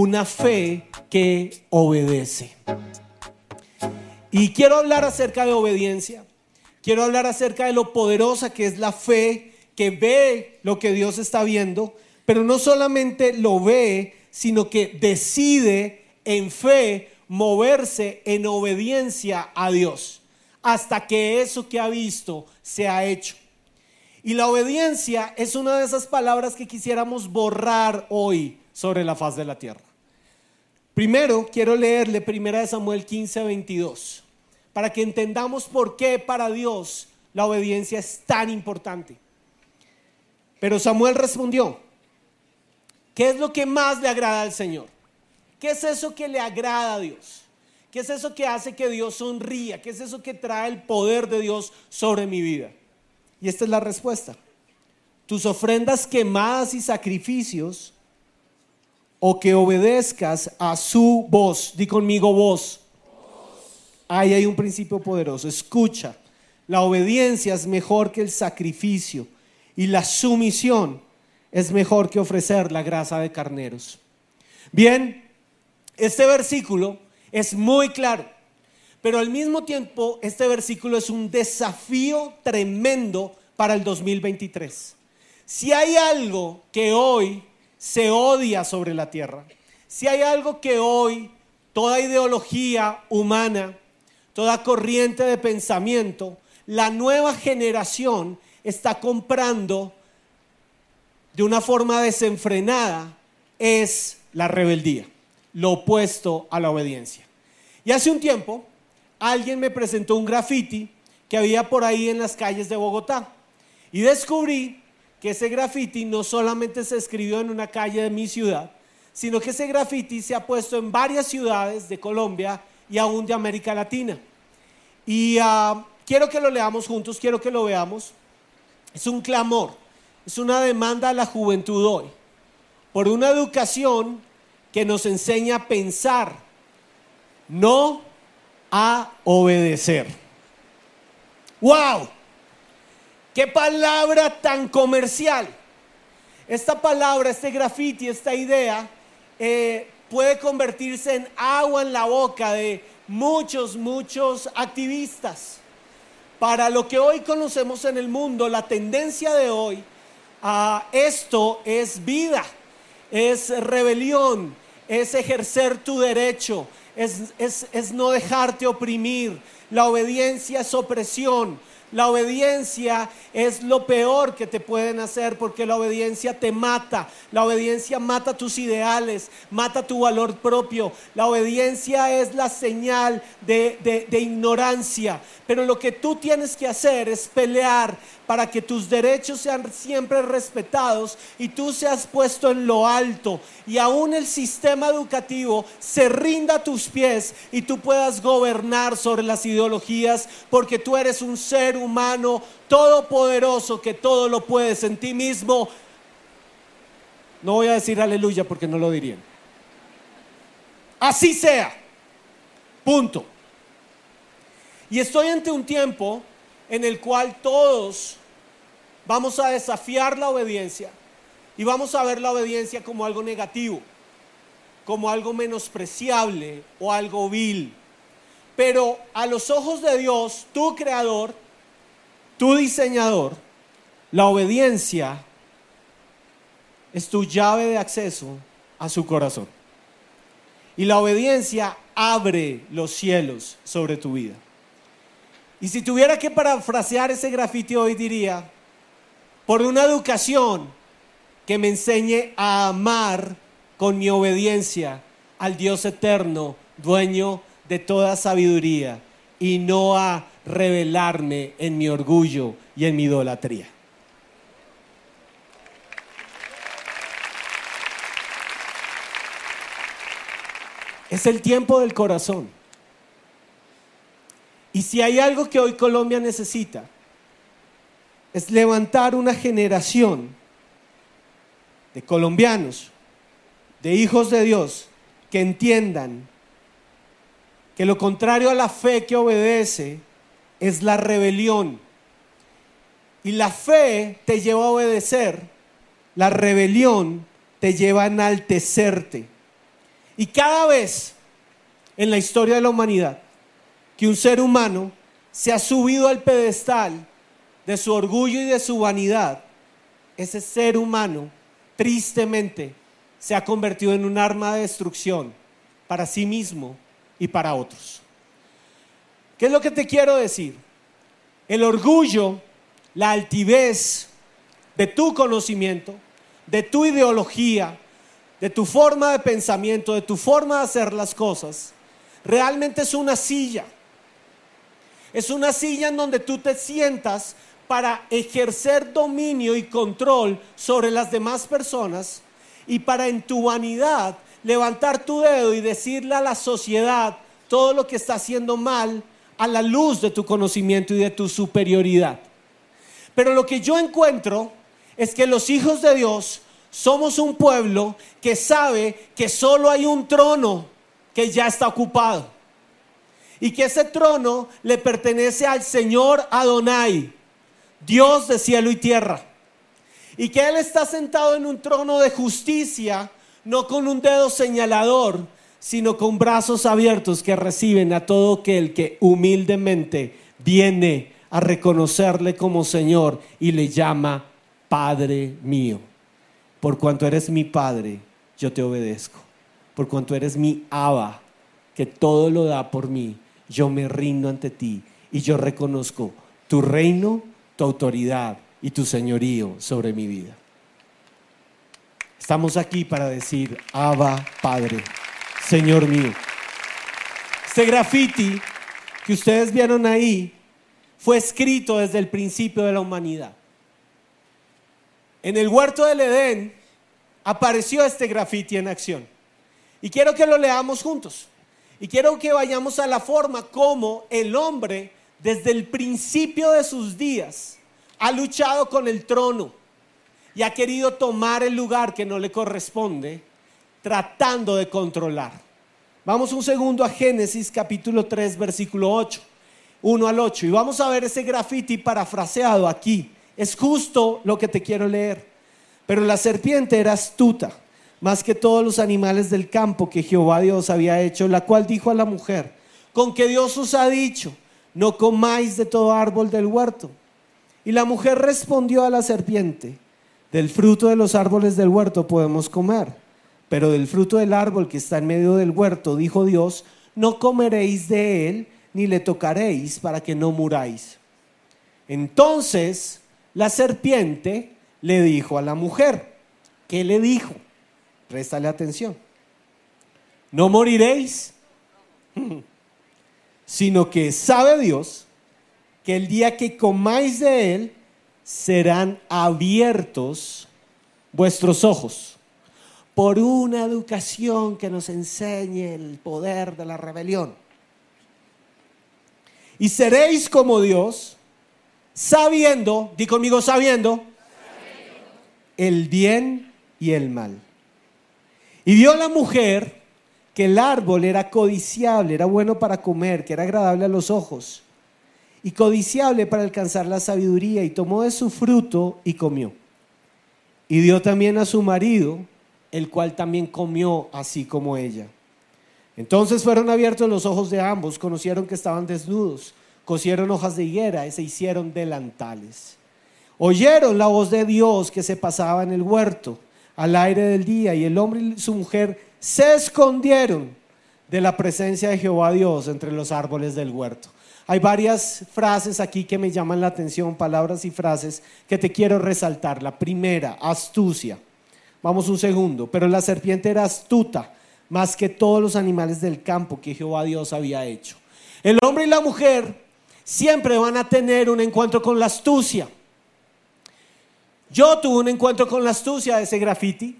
una fe que obedece. Y quiero hablar acerca de obediencia. Quiero hablar acerca de lo poderosa que es la fe que ve lo que Dios está viendo, pero no solamente lo ve, sino que decide en fe moverse en obediencia a Dios hasta que eso que ha visto se ha hecho. Y la obediencia es una de esas palabras que quisiéramos borrar hoy sobre la faz de la tierra. Primero quiero leerle 1 Samuel 15, 22, para que entendamos por qué para Dios la obediencia es tan importante. Pero Samuel respondió, ¿qué es lo que más le agrada al Señor? ¿Qué es eso que le agrada a Dios? ¿Qué es eso que hace que Dios sonría? ¿Qué es eso que trae el poder de Dios sobre mi vida? Y esta es la respuesta. Tus ofrendas quemadas y sacrificios o que obedezcas a su voz. Di conmigo voz. Ahí hay un principio poderoso. Escucha, la obediencia es mejor que el sacrificio y la sumisión es mejor que ofrecer la grasa de carneros. Bien, este versículo es muy claro, pero al mismo tiempo este versículo es un desafío tremendo para el 2023. Si hay algo que hoy se odia sobre la tierra, si hay algo que hoy toda ideología humana, toda corriente de pensamiento, la nueva generación está comprando de una forma desenfrenada, es la rebeldía, lo opuesto a la obediencia. Y hace un tiempo alguien me presentó un graffiti que había por ahí en las calles de Bogotá y descubrí que ese graffiti no solamente se escribió en una calle de mi ciudad, sino que ese graffiti se ha puesto en varias ciudades de Colombia y aún de América Latina. Y ah, quiero que lo leamos juntos, quiero que lo veamos. Es un clamor, es una demanda a la juventud hoy por una educación que nos enseña a pensar, no a obedecer. ¡Wow! Qué palabra tan comercial. Esta palabra, este graffiti, esta idea eh, puede convertirse en agua en la boca de muchos, muchos activistas. Para lo que hoy conocemos en el mundo, la tendencia de hoy a esto es vida, es rebelión, es ejercer tu derecho, es, es no dejarte oprimir. La obediencia es opresión. La obediencia es lo peor que te pueden hacer porque la obediencia te mata. La obediencia mata tus ideales, mata tu valor propio. La obediencia es la señal de, de ignorancia. Pero lo que tú tienes que hacer es pelear para que tus derechos sean siempre respetados y tú seas puesto en lo alto y aún el sistema educativo se rinda a tus pies y tú puedas gobernar sobre las ideologías porque tú eres un ser humano todopoderoso que todo lo puedes en ti mismo. No voy a decir aleluya porque no lo dirían. Así sea. Punto. Y estoy ante un tiempo en el cual todos vamos a desafiar la obediencia y vamos a ver la obediencia como algo negativo, como algo menospreciable o algo vil. Pero a los ojos de Dios, tu creador, tu diseñador, la obediencia es tu llave de acceso a su corazón. Y la obediencia abre los cielos sobre tu vida. Y si tuviera que parafrasear ese grafiti hoy diría, por una educación que me enseñe a amar con mi obediencia al Dios eterno, dueño de toda sabiduría, y no a revelarme en mi orgullo y en mi idolatría. Es el tiempo del corazón. Y si hay algo que hoy Colombia necesita, es levantar una generación de colombianos, de hijos de Dios, que entiendan que lo contrario a la fe que obedece es la rebelión. Y la fe te lleva a obedecer, la rebelión te lleva a enaltecerte. Y cada vez en la historia de la humanidad que un ser humano se ha subido al pedestal de su orgullo y de su vanidad, ese ser humano tristemente se ha convertido en un arma de destrucción para sí mismo y para otros. ¿Qué es lo que te quiero decir? El orgullo, la altivez de tu conocimiento, de tu ideología, de tu forma de pensamiento, de tu forma de hacer las cosas, realmente es una silla. Es una silla en donde tú te sientas para ejercer dominio y control sobre las demás personas y para en tu vanidad levantar tu dedo y decirle a la sociedad todo lo que está haciendo mal a la luz de tu conocimiento y de tu superioridad. Pero lo que yo encuentro es que los hijos de Dios somos un pueblo que sabe que solo hay un trono que ya está ocupado. Y que ese trono le pertenece al Señor Adonai, Dios de cielo y tierra. Y que Él está sentado en un trono de justicia, no con un dedo señalador, sino con brazos abiertos que reciben a todo aquel que humildemente viene a reconocerle como Señor y le llama Padre mío. Por cuanto eres mi Padre, yo te obedezco. Por cuanto eres mi Abba, que todo lo da por mí, yo me rindo ante ti y yo reconozco tu reino, tu autoridad y tu señorío sobre mi vida. Estamos aquí para decir, Abba Padre. Señor mío. Este graffiti que ustedes vieron ahí fue escrito desde el principio de la humanidad. En el huerto del Edén apareció este graffiti en acción. Y quiero que lo leamos juntos. Y quiero que vayamos a la forma como el hombre desde el principio de sus días ha luchado con el trono y ha querido tomar el lugar que no le corresponde tratando de controlar. Vamos un segundo a Génesis capítulo 3 versículo 8, 1 al 8 y vamos a ver ese grafiti parafraseado aquí. Es justo lo que te quiero leer. Pero la serpiente era astuta, más que todos los animales del campo que Jehová Dios había hecho, la cual dijo a la mujer, con que Dios os ha dicho, no comáis de todo árbol del huerto. Y la mujer respondió a la serpiente, del fruto de los árboles del huerto podemos comer pero del fruto del árbol que está en medio del huerto, dijo Dios, no comeréis de él, ni le tocaréis para que no muráis. Entonces la serpiente le dijo a la mujer, ¿qué le dijo? Préstale atención. No moriréis, sino que sabe Dios que el día que comáis de él, serán abiertos vuestros ojos por una educación que nos enseñe el poder de la rebelión. Y seréis como Dios, sabiendo, di conmigo sabiendo, el bien y el mal. Y vio la mujer que el árbol era codiciable, era bueno para comer, que era agradable a los ojos, y codiciable para alcanzar la sabiduría, y tomó de su fruto y comió. Y dio también a su marido, el cual también comió así como ella. Entonces fueron abiertos los ojos de ambos, conocieron que estaban desnudos, cosieron hojas de higuera y se hicieron delantales. Oyeron la voz de Dios que se pasaba en el huerto al aire del día y el hombre y su mujer se escondieron de la presencia de Jehová Dios entre los árboles del huerto. Hay varias frases aquí que me llaman la atención, palabras y frases que te quiero resaltar. La primera, astucia. Vamos un segundo. Pero la serpiente era astuta más que todos los animales del campo que Jehová Dios había hecho. El hombre y la mujer siempre van a tener un encuentro con la astucia. Yo tuve un encuentro con la astucia de ese graffiti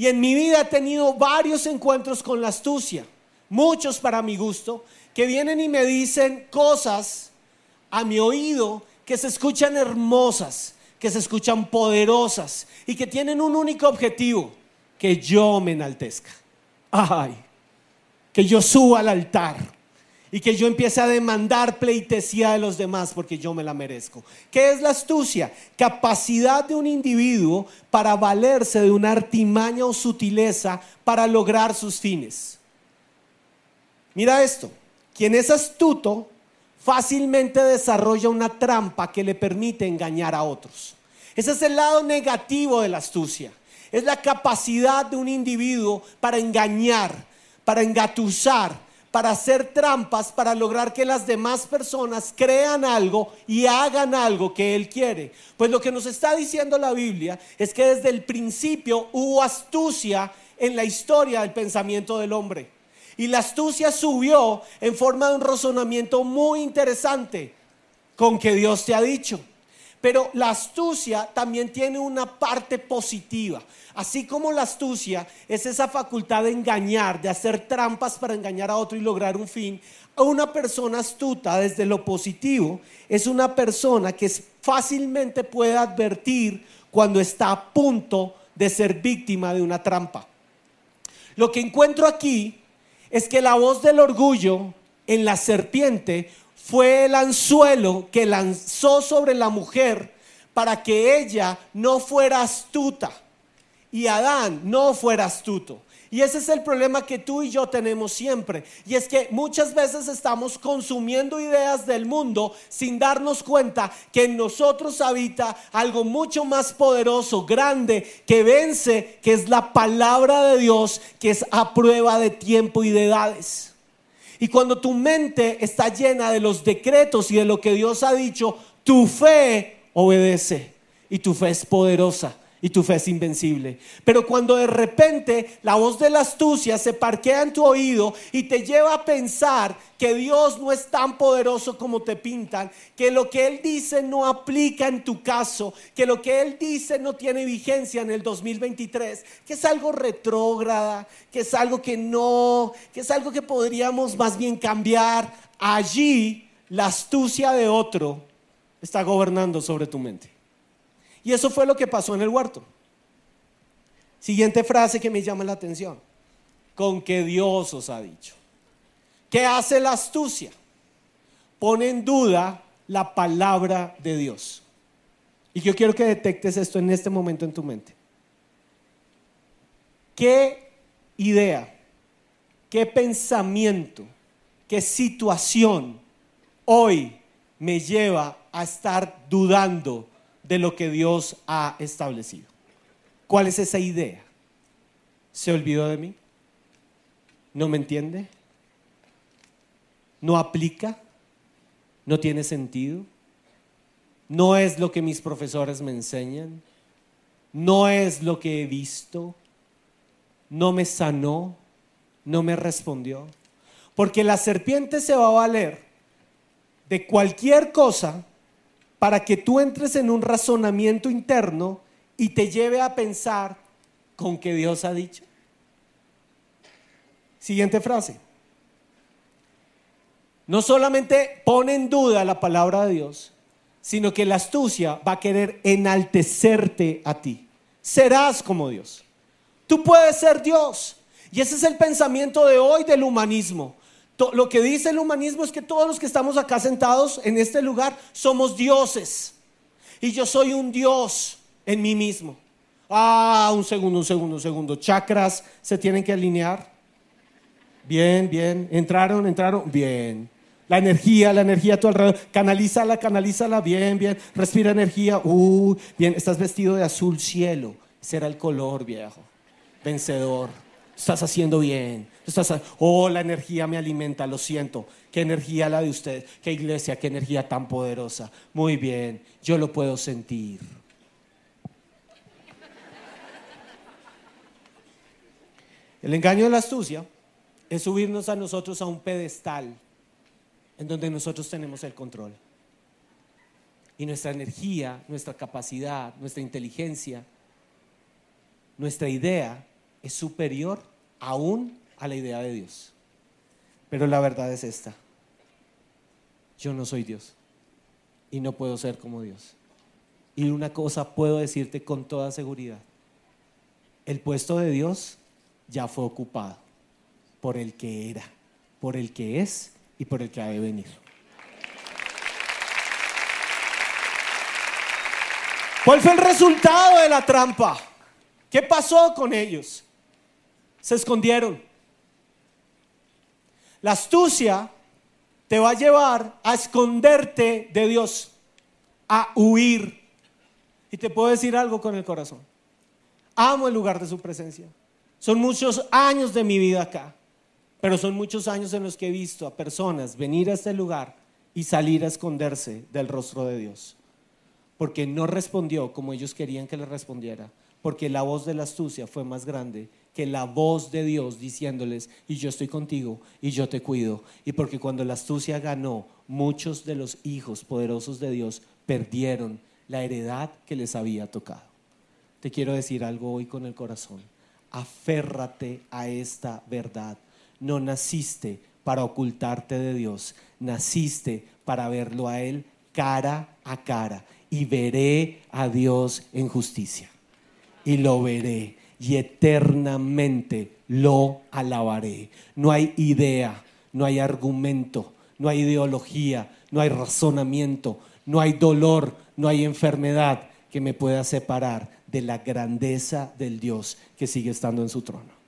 y en mi vida he tenido varios encuentros con la astucia, muchos para mi gusto, que vienen y me dicen cosas a mi oído que se escuchan hermosas, que se escuchan poderosas y que tienen un único objetivo, que yo me enaltezca. Ay, que yo suba al altar y que yo empiece a demandar pleitesía de los demás porque yo me la merezco. ¿Qué es la astucia? Capacidad de un individuo para valerse de una artimaña o sutileza para lograr sus fines. Mira esto, quien es astuto fácilmente desarrolla una trampa que le permite engañar a otros. Ese es el lado negativo de la astucia. Es la capacidad de un individuo para engañar, para engatusar, para hacer trampas, para lograr que las demás personas crean algo y hagan algo que Él quiere. Pues lo que nos está diciendo la Biblia es que desde el principio hubo astucia en la historia del pensamiento del hombre. Y la astucia subió en forma de un razonamiento muy interesante con que Dios te ha dicho. Pero la astucia también tiene una parte positiva. Así como la astucia es esa facultad de engañar, de hacer trampas para engañar a otro y lograr un fin, una persona astuta desde lo positivo es una persona que fácilmente puede advertir cuando está a punto de ser víctima de una trampa. Lo que encuentro aquí es que la voz del orgullo en la serpiente fue el anzuelo que lanzó sobre la mujer para que ella no fuera astuta y Adán no fuera astuto. Y ese es el problema que tú y yo tenemos siempre. Y es que muchas veces estamos consumiendo ideas del mundo sin darnos cuenta que en nosotros habita algo mucho más poderoso, grande, que vence, que es la palabra de Dios, que es a prueba de tiempo y de edades. Y cuando tu mente está llena de los decretos y de lo que Dios ha dicho, tu fe obedece y tu fe es poderosa y tu fe es invencible. Pero cuando de repente la voz de la astucia se parquea en tu oído y te lleva a pensar que Dios no es tan poderoso como te pintan, que lo que Él dice no aplica en tu caso, que lo que Él dice no tiene vigencia en el 2023, que es algo retrógrada, que es algo que no, que es algo que podríamos más bien cambiar, allí la astucia de otro está gobernando sobre tu mente. Y eso fue lo que pasó en el huerto. Siguiente frase que me llama la atención. Con que Dios os ha dicho. ¿Qué hace la astucia? Pone en duda la palabra de Dios. Y yo quiero que detectes esto en este momento en tu mente. ¿Qué idea, qué pensamiento, qué situación hoy me lleva a estar dudando de lo que Dios ha establecido. ¿Cuál es esa idea? ¿Se olvidó de mí? ¿No me entiende? ¿No aplica? ¿No tiene sentido? ¿No es lo que mis profesores me enseñan? ¿No es lo que he visto? ¿No me sanó? ¿No me respondió? Porque la serpiente se va a valer de cualquier cosa para que tú entres en un razonamiento interno y te lleve a pensar con que Dios ha dicho. Siguiente frase. No solamente pone en duda la palabra de Dios, sino que la astucia va a querer enaltecerte a ti. Serás como Dios. Tú puedes ser Dios. Y ese es el pensamiento de hoy del humanismo. Lo que dice el humanismo es que todos los que estamos acá sentados en este lugar somos dioses. Y yo soy un dios en mí mismo. Ah, un segundo, un segundo, un segundo. Chakras se tienen que alinear. Bien, bien. Entraron, entraron. Bien. La energía, la energía a tu alrededor. Canalízala, canalízala. Bien, bien. Respira energía. Uh, bien. Estás vestido de azul cielo. Será el color, viejo. Vencedor. Estás haciendo bien. Estás, oh, la energía me alimenta, lo siento. Qué energía la de usted. Qué iglesia, qué energía tan poderosa. Muy bien, yo lo puedo sentir. El engaño de la astucia es subirnos a nosotros a un pedestal en donde nosotros tenemos el control. Y nuestra energía, nuestra capacidad, nuestra inteligencia, nuestra idea es superior aún a la idea de Dios. Pero la verdad es esta. Yo no soy Dios y no puedo ser como Dios. Y una cosa puedo decirte con toda seguridad. El puesto de Dios ya fue ocupado por el que era, por el que es y por el que ha de venir. ¿Cuál fue el resultado de la trampa? ¿Qué pasó con ellos? Se escondieron. La astucia te va a llevar a esconderte de Dios, a huir. Y te puedo decir algo con el corazón. Amo el lugar de su presencia. Son muchos años de mi vida acá, pero son muchos años en los que he visto a personas venir a este lugar y salir a esconderse del rostro de Dios porque no respondió como ellos querían que le respondiera, porque la voz de la astucia fue más grande que la voz de Dios diciéndoles, y yo estoy contigo, y yo te cuido, y porque cuando la astucia ganó, muchos de los hijos poderosos de Dios perdieron la heredad que les había tocado. Te quiero decir algo hoy con el corazón, aférrate a esta verdad, no naciste para ocultarte de Dios, naciste para verlo a Él cara a cara. Y veré a Dios en justicia. Y lo veré y eternamente lo alabaré. No hay idea, no hay argumento, no hay ideología, no hay razonamiento, no hay dolor, no hay enfermedad que me pueda separar de la grandeza del Dios que sigue estando en su trono.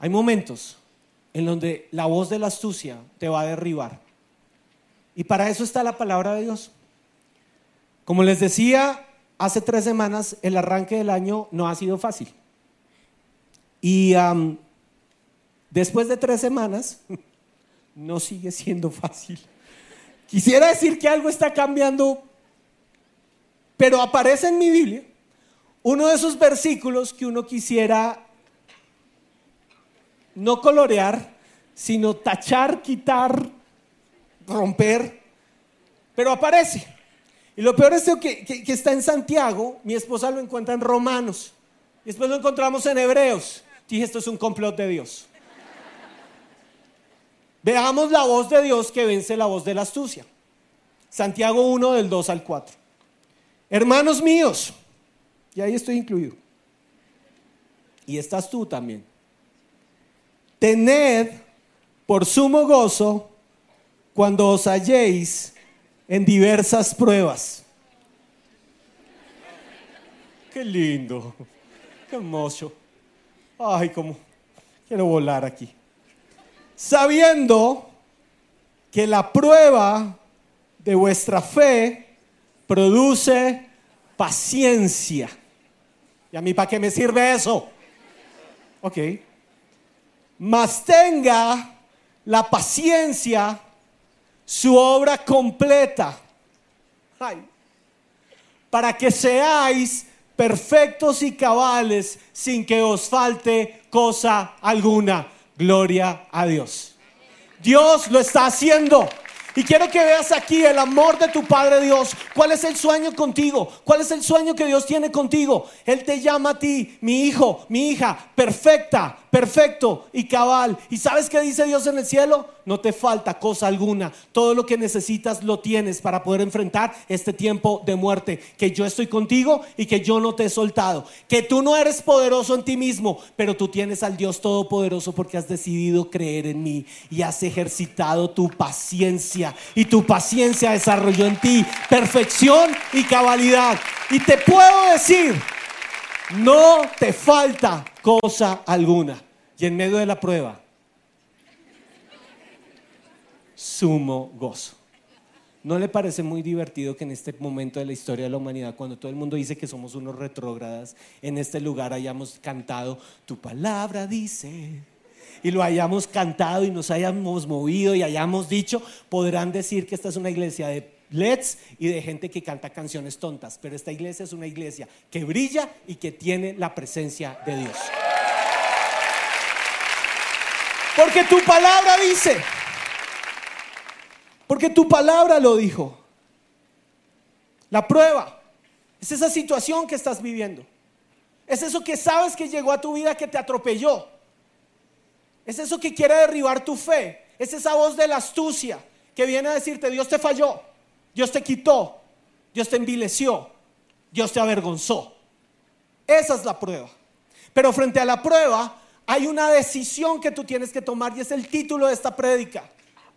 Hay momentos en donde la voz de la astucia te va a derribar. Y para eso está la palabra de Dios. Como les decía, hace tres semanas el arranque del año no ha sido fácil. Y después de tres semanas, no sigue siendo fácil. Quisiera decir que algo está cambiando, pero aparece en mi Biblia uno de esos versículos que uno quisiera no colorear, sino tachar, quitar, romper, pero aparece. Y lo peor es que, está en Santiago, mi esposa lo encuentra en Romanos, y después lo encontramos en Hebreos. Dije, esto es un complot de Dios. Veamos la voz de Dios que vence la voz de la astucia. Santiago 1 del 2 al 4. Hermanos míos, y ahí estoy incluido. Y estás tú también. Tened por sumo gozo cuando os halléis en diversas pruebas. Qué lindo, qué hermoso. Ay, cómo quiero volar aquí. Sabiendo que la prueba de vuestra fe produce paciencia. ¿Y a mí para qué me sirve eso? Ok mas tenga la paciencia su obra completa. para que seáis perfectos y cabales sin que os falte cosa alguna. Gloria a Dios. Dios lo está haciendo. Y quiero que veas aquí el amor de tu Padre Dios. ¿Cuál es el sueño contigo? ¿Cuál es el sueño que Dios tiene contigo? Él te llama a ti, mi hijo, mi hija, perfecta, perfecto y cabal. ¿Y sabes qué dice Dios en el cielo? No te falta cosa alguna. Todo lo que necesitas lo tienes para poder enfrentar este tiempo de muerte. Que yo estoy contigo y que yo no te he soltado. Que tú no eres poderoso en ti mismo, pero tú tienes al Dios Todopoderoso porque has decidido creer en mí y has ejercitado tu paciencia y tu paciencia desarrolló en ti perfección y cabalidad. Y te puedo decir, no te falta cosa alguna. Y en medio de la prueba, sumo gozo. ¿No le parece muy divertido que en este momento de la historia de la humanidad, cuando todo el mundo dice que somos unos retrógradas, en este lugar hayamos cantado, tu palabra dice, y lo hayamos cantado y nos hayamos movido y hayamos dicho, podrán decir que esta es una iglesia de LEDs y de gente que canta canciones tontas, pero esta iglesia es una iglesia que brilla y que tiene la presencia de Dios. Porque tu palabra dice, porque tu palabra lo dijo. La prueba es esa situación que estás viviendo. Es eso que sabes que llegó a tu vida que te atropelló. Es eso que quiere derribar tu fe. Es esa voz de la astucia que viene a decirte, Dios te falló, Dios te quitó, Dios te envileció. Dios te avergonzó. Esa es la prueba. Pero frente a la prueba hay una decisión que tú tienes que tomar y es el título de esta prédica.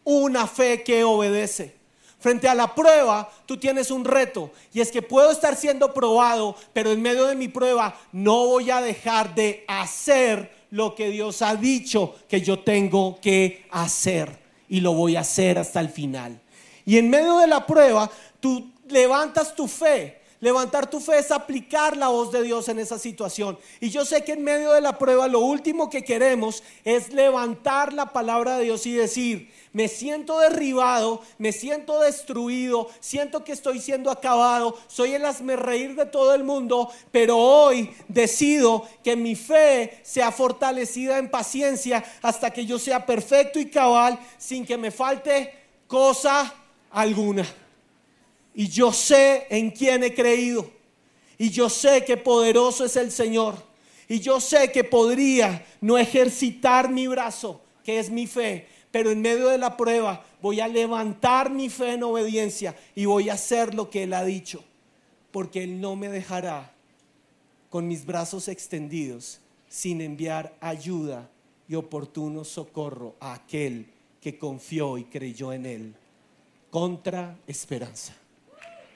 Una fe que obedece. Frente a la prueba, tú tienes un reto y es que puedo estar siendo probado, pero en medio de mi prueba no voy a dejar de hacer lo que Dios ha dicho que yo tengo que hacer y lo voy a hacer hasta el final. Y en medio de la prueba, tú levantas tu fe Levantar tu fe es aplicar la voz de Dios en esa situación. Y yo sé que en medio de la prueba lo último que queremos es levantar la palabra de Dios y decir, me siento derribado, me siento destruido, siento que estoy siendo acabado, soy el reír de todo el mundo, pero hoy decido que mi fe sea fortalecida en paciencia hasta que yo sea perfecto y cabal sin que me falte cosa alguna. Y yo sé en quién he creído. Y yo sé que poderoso es el Señor. Y yo sé que podría no ejercitar mi brazo, que es mi fe, pero en medio de la prueba voy a levantar mi fe en obediencia y voy a hacer lo que Él ha dicho, porque Él no me dejará con mis brazos extendidos sin enviar ayuda y oportuno socorro a aquel que confió y creyó en Él contra esperanza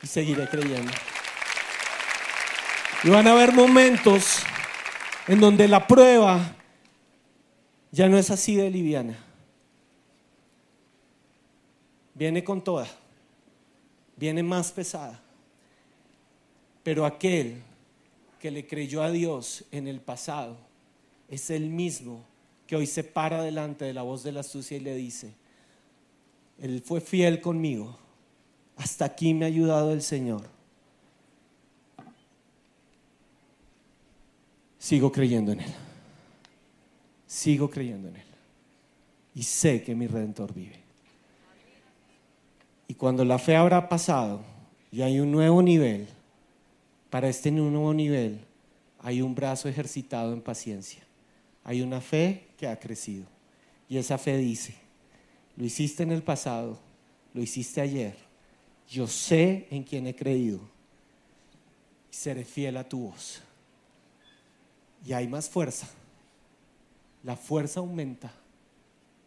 y seguiré creyendo. Y van a haber momentos en donde la prueba ya no es así de liviana. Viene con toda, viene más pesada. Pero aquel que le creyó a Dios en el pasado es el mismo que hoy se para delante de la voz de la astucia y le dice, Él fue fiel conmigo hasta aquí me ha ayudado el Señor. Sigo creyendo en Él. Sigo creyendo en Él. Y sé que mi redentor vive. Y cuando la fe habrá pasado y hay un nuevo nivel, para este nuevo nivel hay un brazo ejercitado en paciencia. Hay una fe que ha crecido. Y esa fe dice, lo hiciste en el pasado, lo hiciste ayer, yo sé en quién he creído y seré fiel a tu voz. Y hay más fuerza. La fuerza aumenta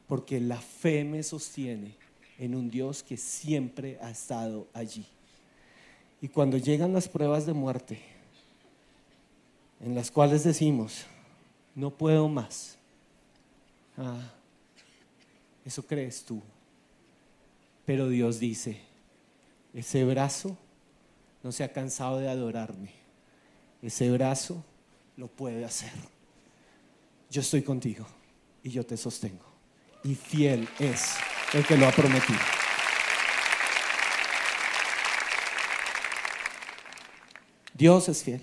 porque la fe me sostiene en un Dios que siempre ha estado allí. Y cuando llegan las pruebas de muerte, en las cuales decimos, no puedo más, ah, eso crees tú. Pero Dios dice, ese brazo no se ha cansado de adorarme. Ese brazo lo puede hacer. Yo estoy contigo y yo te sostengo. Y fiel es el que lo ha prometido. Dios es fiel.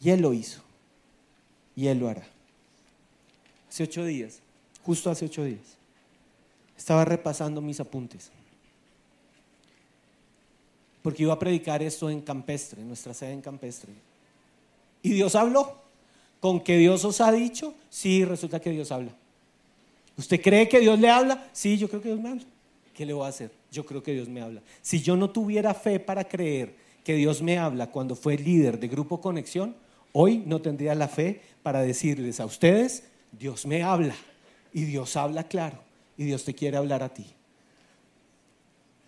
Y Él lo hizo. Y Él lo hará. Hace ocho días, justo hace ocho días, estaba repasando mis apuntes porque iba a predicar esto en Campestre, en nuestra sede en Campestre. Y Dios habló. ¿Con que Dios os ha dicho? Sí, resulta que Dios habla. ¿Usted cree que Dios le habla? Sí, yo creo que Dios me habla. ¿Qué le voy a hacer? Yo creo que Dios me habla. Si yo no tuviera fe para creer que Dios me habla cuando fue líder de Grupo Conexión, hoy no tendría la fe para decirles a ustedes, Dios me habla. Y Dios habla claro. Y Dios te quiere hablar a ti.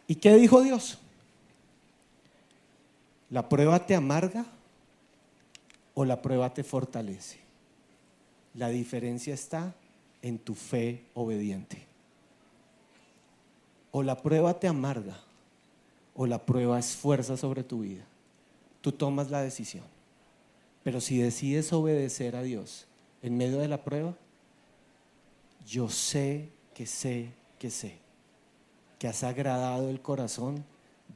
¿Y qué dijo Dios? ¿La prueba te amarga o la prueba te fortalece? La diferencia está en tu fe obediente. O la prueba te amarga o la prueba es fuerza sobre tu vida. Tú tomas la decisión. Pero si decides obedecer a Dios en medio de la prueba, yo sé que sé que sé que has agradado el corazón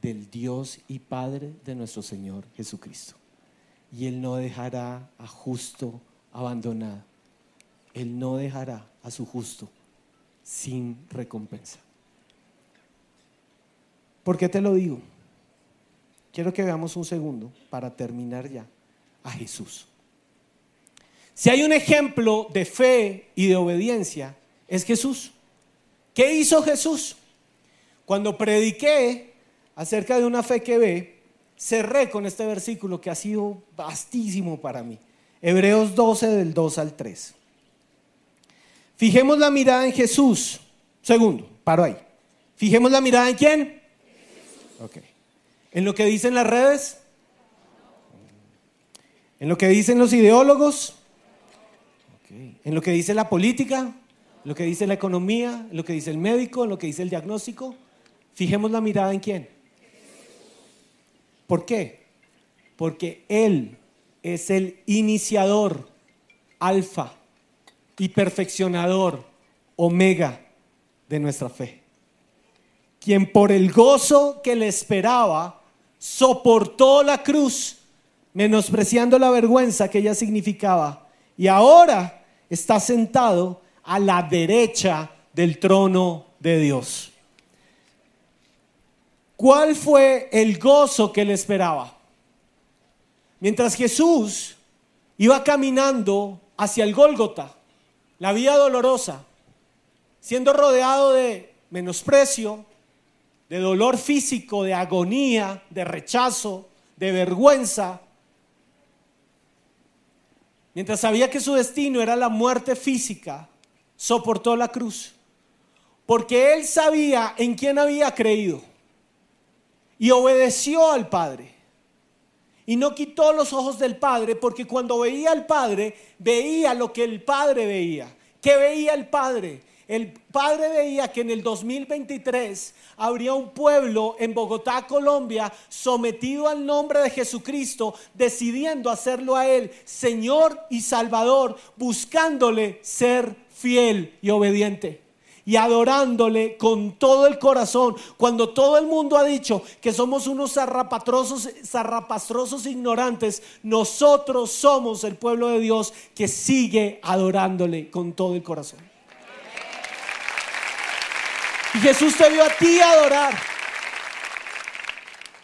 del Dios y Padre de nuestro Señor Jesucristo. Y Él no dejará a justo abandonado. Él no dejará a su justo sin recompensa. ¿Por qué te lo digo? Quiero que veamos un segundo para terminar ya a Jesús. Si hay un ejemplo de fe y de obediencia, es Jesús. ¿Qué hizo Jesús? Cuando prediqué acerca de una fe que ve, cerré con este versículo que ha sido vastísimo para mí. Hebreos 12 del 2 al 3. Fijemos la mirada en Jesús. Segundo, paro ahí. Fijemos la mirada en quién? ¿En lo que dicen las redes? ¿En lo que dicen los ideólogos? ¿En lo que dice la política? ¿En lo que dice la economía? ¿En lo que dice el médico? ¿En lo que dice el diagnóstico? Fijemos la mirada en quién. ¿Por qué? Porque Él es el iniciador, alfa y perfeccionador, omega de nuestra fe. Quien por el gozo que le esperaba soportó la cruz, menospreciando la vergüenza que ella significaba, y ahora está sentado a la derecha del trono de Dios. ¿Cuál fue el gozo que le esperaba? Mientras Jesús iba caminando hacia el Gólgota, la vía dolorosa, siendo rodeado de menosprecio, de dolor físico, de agonía, de rechazo, de vergüenza, mientras sabía que su destino era la muerte física, soportó la cruz, porque él sabía en quién había creído y obedeció al Padre. Y no quitó los ojos del Padre porque cuando veía al Padre, veía lo que el Padre veía. ¿Qué veía el Padre? El Padre veía que en el 2023 habría un pueblo en Bogotá, Colombia, sometido al nombre de Jesucristo, decidiendo hacerlo a Él Señor y Salvador, buscándole ser fiel y obediente y adorándole con todo el corazón. Cuando todo el mundo ha dicho que somos unos zarrapastrosos, zarrapastrosos ignorantes, nosotros somos el pueblo de Dios que sigue adorándole con todo el corazón. Y Jesús te vio a ti adorar.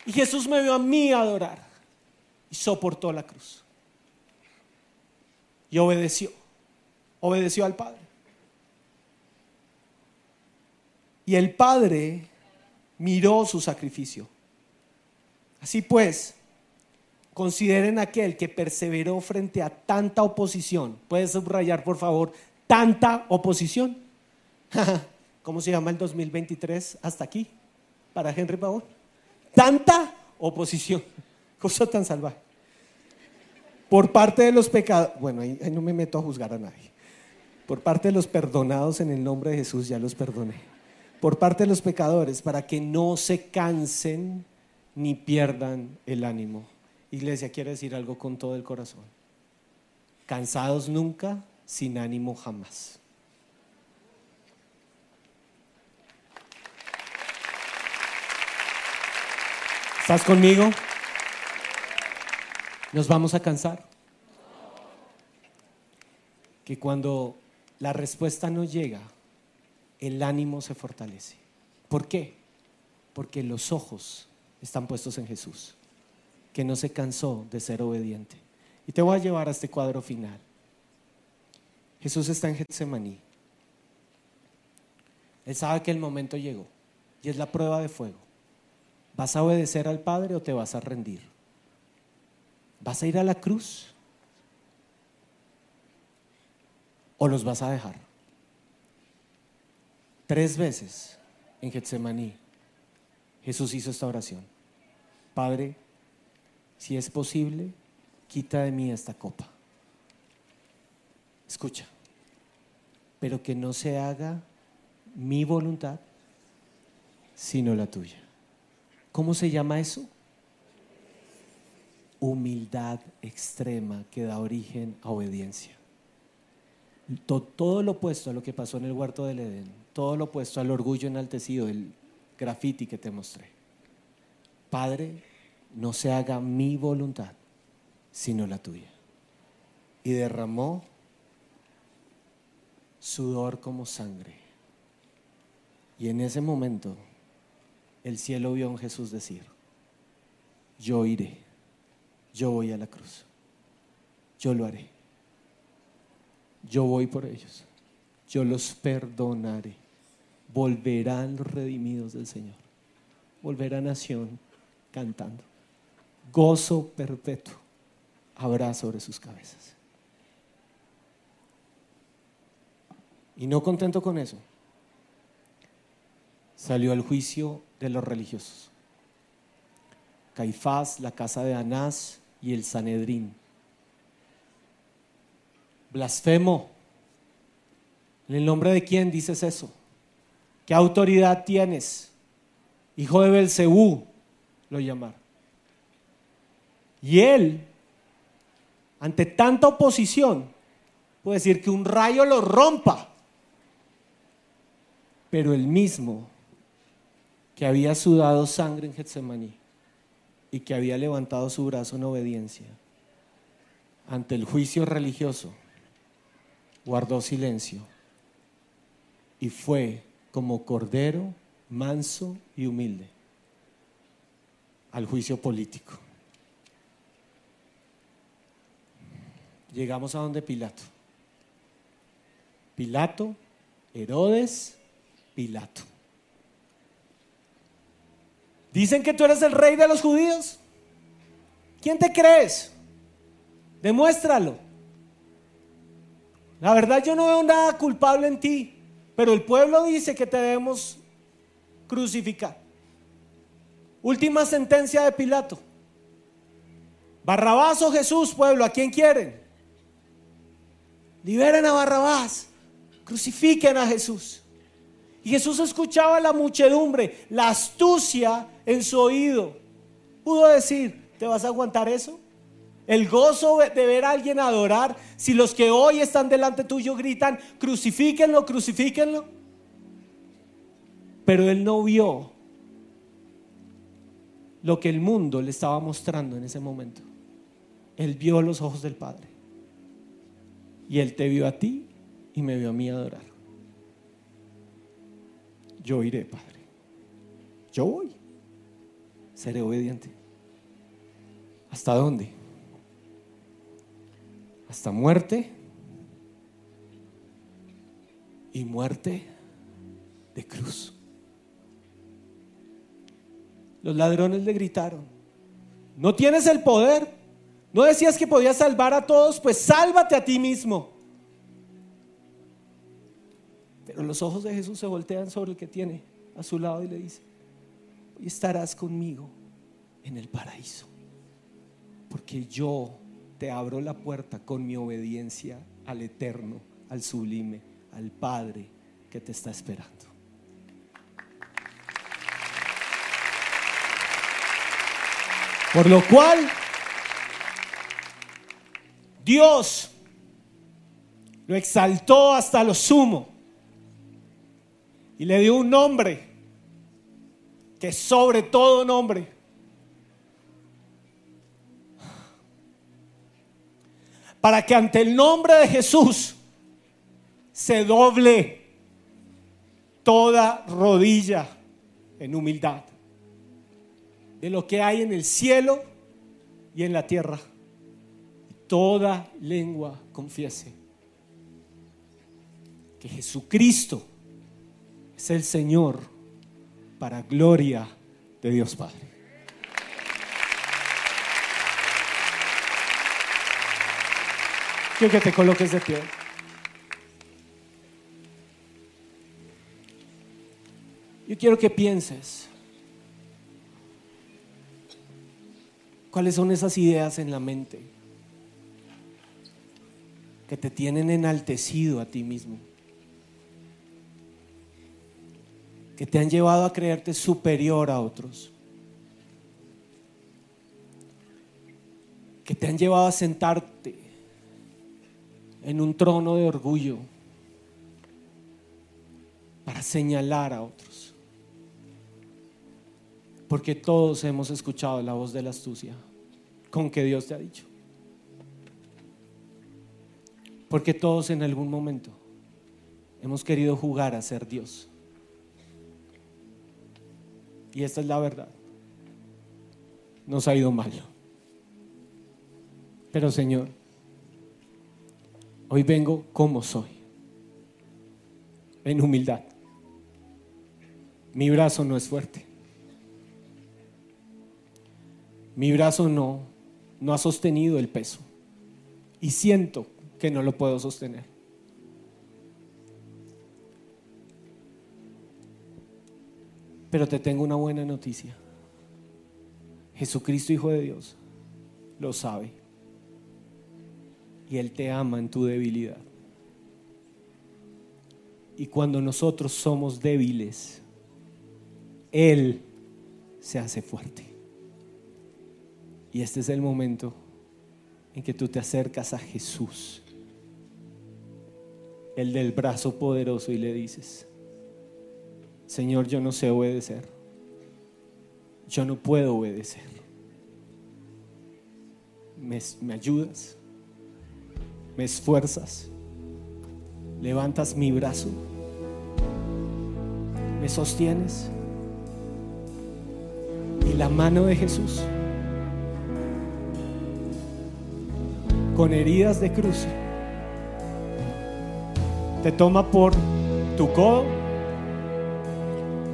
Y Jesús me vio a mí adorar. Y soportó la cruz. Y obedeció. Obedeció al Padre. Y el Padre miró su sacrificio. Así pues, consideren aquel que perseveró frente a tanta oposición. ¿Puedes subrayar, por favor, tanta oposición? ¿Cómo se llama el 2023 hasta aquí? Para Henry Pavón. Tanta oposición. Cosa tan salvaje. Por parte de los pecados. Bueno, ahí, no me meto a juzgar a nadie. Por parte de los perdonados en el nombre de Jesús, ya los perdoné por parte de los pecadores para que no se cansen ni pierdan el ánimo. Iglesia quiere decir algo con todo el corazón. Cansados nunca, sin ánimo jamás. ¿Estás conmigo? ¿Nos vamos a cansar? Que cuando la respuesta no llega, el ánimo se fortalece. ¿Por qué? Porque los ojos están puestos en Jesús, que no se cansó de ser obediente. Y te voy a llevar a este cuadro final. Jesús está en Getsemaní. Él sabe que el momento llegó y es la prueba de fuego. ¿Vas a obedecer al Padre o te vas a rendir? ¿Vas a ir a la cruz? ¿O los vas a dejar? Tres veces en Getsemaní Jesús hizo esta oración. Padre, si es posible, quita de mí esta copa. Escucha, pero que no se haga mi voluntad, sino la tuya. ¿Cómo se llama eso? Humildad extrema que da origen a obediencia. Todo lo opuesto a lo que pasó en el huerto del Edén todo lo opuesto al orgullo enaltecido, el graffiti que te mostré. Padre, no se haga mi voluntad, sino la tuya. Y derramó sudor como sangre. Y en ese momento el cielo vio a Jesús decir, yo iré, yo voy a la cruz, yo lo haré, yo voy por ellos, yo los perdonaré volverán los redimidos del Señor. Volverá nación cantando. gozo perpetuo habrá sobre sus cabezas. Y no contento con eso, salió al juicio de los religiosos. Caifás, la casa de Anás y el Sanedrín. Blasfemo. ¿En el nombre de quién dices eso? ¿Qué autoridad tienes? Hijo de Belcebú, lo llamaron. Y él, ante tanta oposición, puede decir que un rayo lo rompa. Pero el mismo que había sudado sangre en Getsemaní y que había levantado su brazo en obediencia ante el juicio religioso, guardó silencio y fue como cordero manso y humilde al juicio político. Llegamos a donde Pilato. Pilato, Herodes, Pilato. Dicen que tú eres el rey de los judíos. ¿Quién te crees? Demuéstralo. La verdad yo no veo nada culpable en ti, pero el pueblo dice que te debemos crucificar. Última sentencia de Pilato. Barrabás o Jesús, pueblo, ¿a quién quieren? Liberen a Barrabás, crucifiquen a Jesús. Y Jesús escuchaba la muchedumbre, la astucia en su oído. Pudo decir, ¿te vas a aguantar eso? El gozo de ver a alguien adorar, si los que hoy están delante tuyo gritan, crucifíquenlo, crucifíquenlo. Pero él no vio lo que el mundo le estaba mostrando en ese momento. Él vio los ojos del Padre. Y Él te vio a ti y me vio a mí adorar. Yo iré, Padre. Yo voy. Seré obediente. ¿Hasta dónde? Hasta muerte. Y muerte de cruz. Los ladrones le gritaron, no tienes el poder, no decías que podías salvar a todos, pues sálvate a ti mismo. Pero los ojos de Jesús se voltean sobre el que tiene a su lado y le dice, hoy estarás conmigo en el paraíso, porque yo te abro la puerta con mi obediencia al eterno, al sublime, al Padre que te está esperando. Por lo cual, Dios lo exaltó hasta lo sumo y le dio un nombre que sobre todo nombre. Para que ante el nombre de Jesús se doble toda rodilla en humildad de lo que hay en el cielo y en la tierra. Toda lengua confiese que Jesucristo es el Señor para gloria de Dios Padre. Quiero que te coloques de pie. Yo quiero que pienses ¿Cuáles son esas ideas en la mente que te tienen enaltecido a ti mismo? Que te han llevado a creerte superior a otros. Que te han llevado a sentarte en un trono de orgullo para señalar a otros. Porque todos hemos escuchado la voz de la astucia con que Dios te ha dicho. Porque todos en algún momento hemos querido jugar a ser Dios. Y esta es la verdad. Nos ha ido mal. Pero Señor, hoy vengo como soy. En humildad. Mi brazo no es fuerte Mi brazo no, no ha sostenido el peso. Y siento que no lo puedo sostener. Pero te tengo una buena noticia. Jesucristo, Hijo de Dios, lo sabe. Y Él te ama en tu debilidad. Y cuando nosotros somos débiles, Él se hace fuerte. Y este es el momento en que tú te acercas a Jesús, el del brazo poderoso, y le dices, Señor, yo no sé obedecer. Yo no puedo obedecer. ¿Me, me ayudas? ¿Me esfuerzas? ¿Levantas mi brazo? ¿Me sostienes? Y la mano de Jesús, con heridas de cruz, te toma por tu codo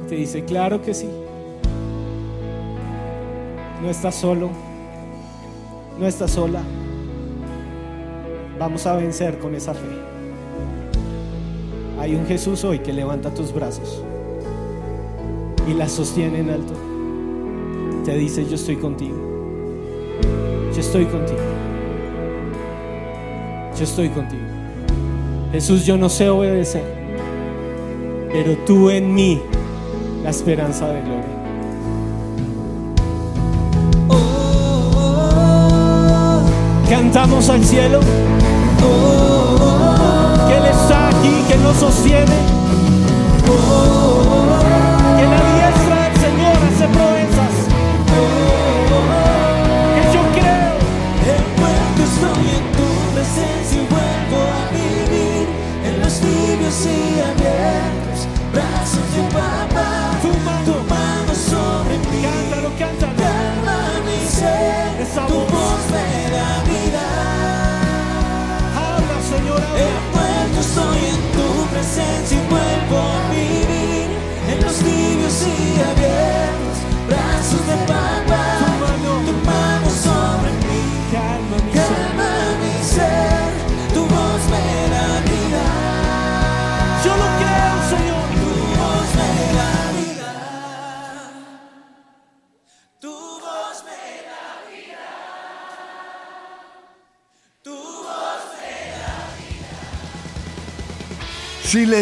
te dice, claro que sí. No estás solo. No estás sola. Vamos a vencer con esa fe. Hay un Jesús hoy que levanta tus brazos y la sostiene en alto. Te dice, yo estoy contigo. Yo estoy contigo. Yo estoy contigo. Jesús, yo no sé obedecer, pero tú en mí la esperanza de gloria. Cantamos al cielo. Que Él está aquí, que nos sostiene.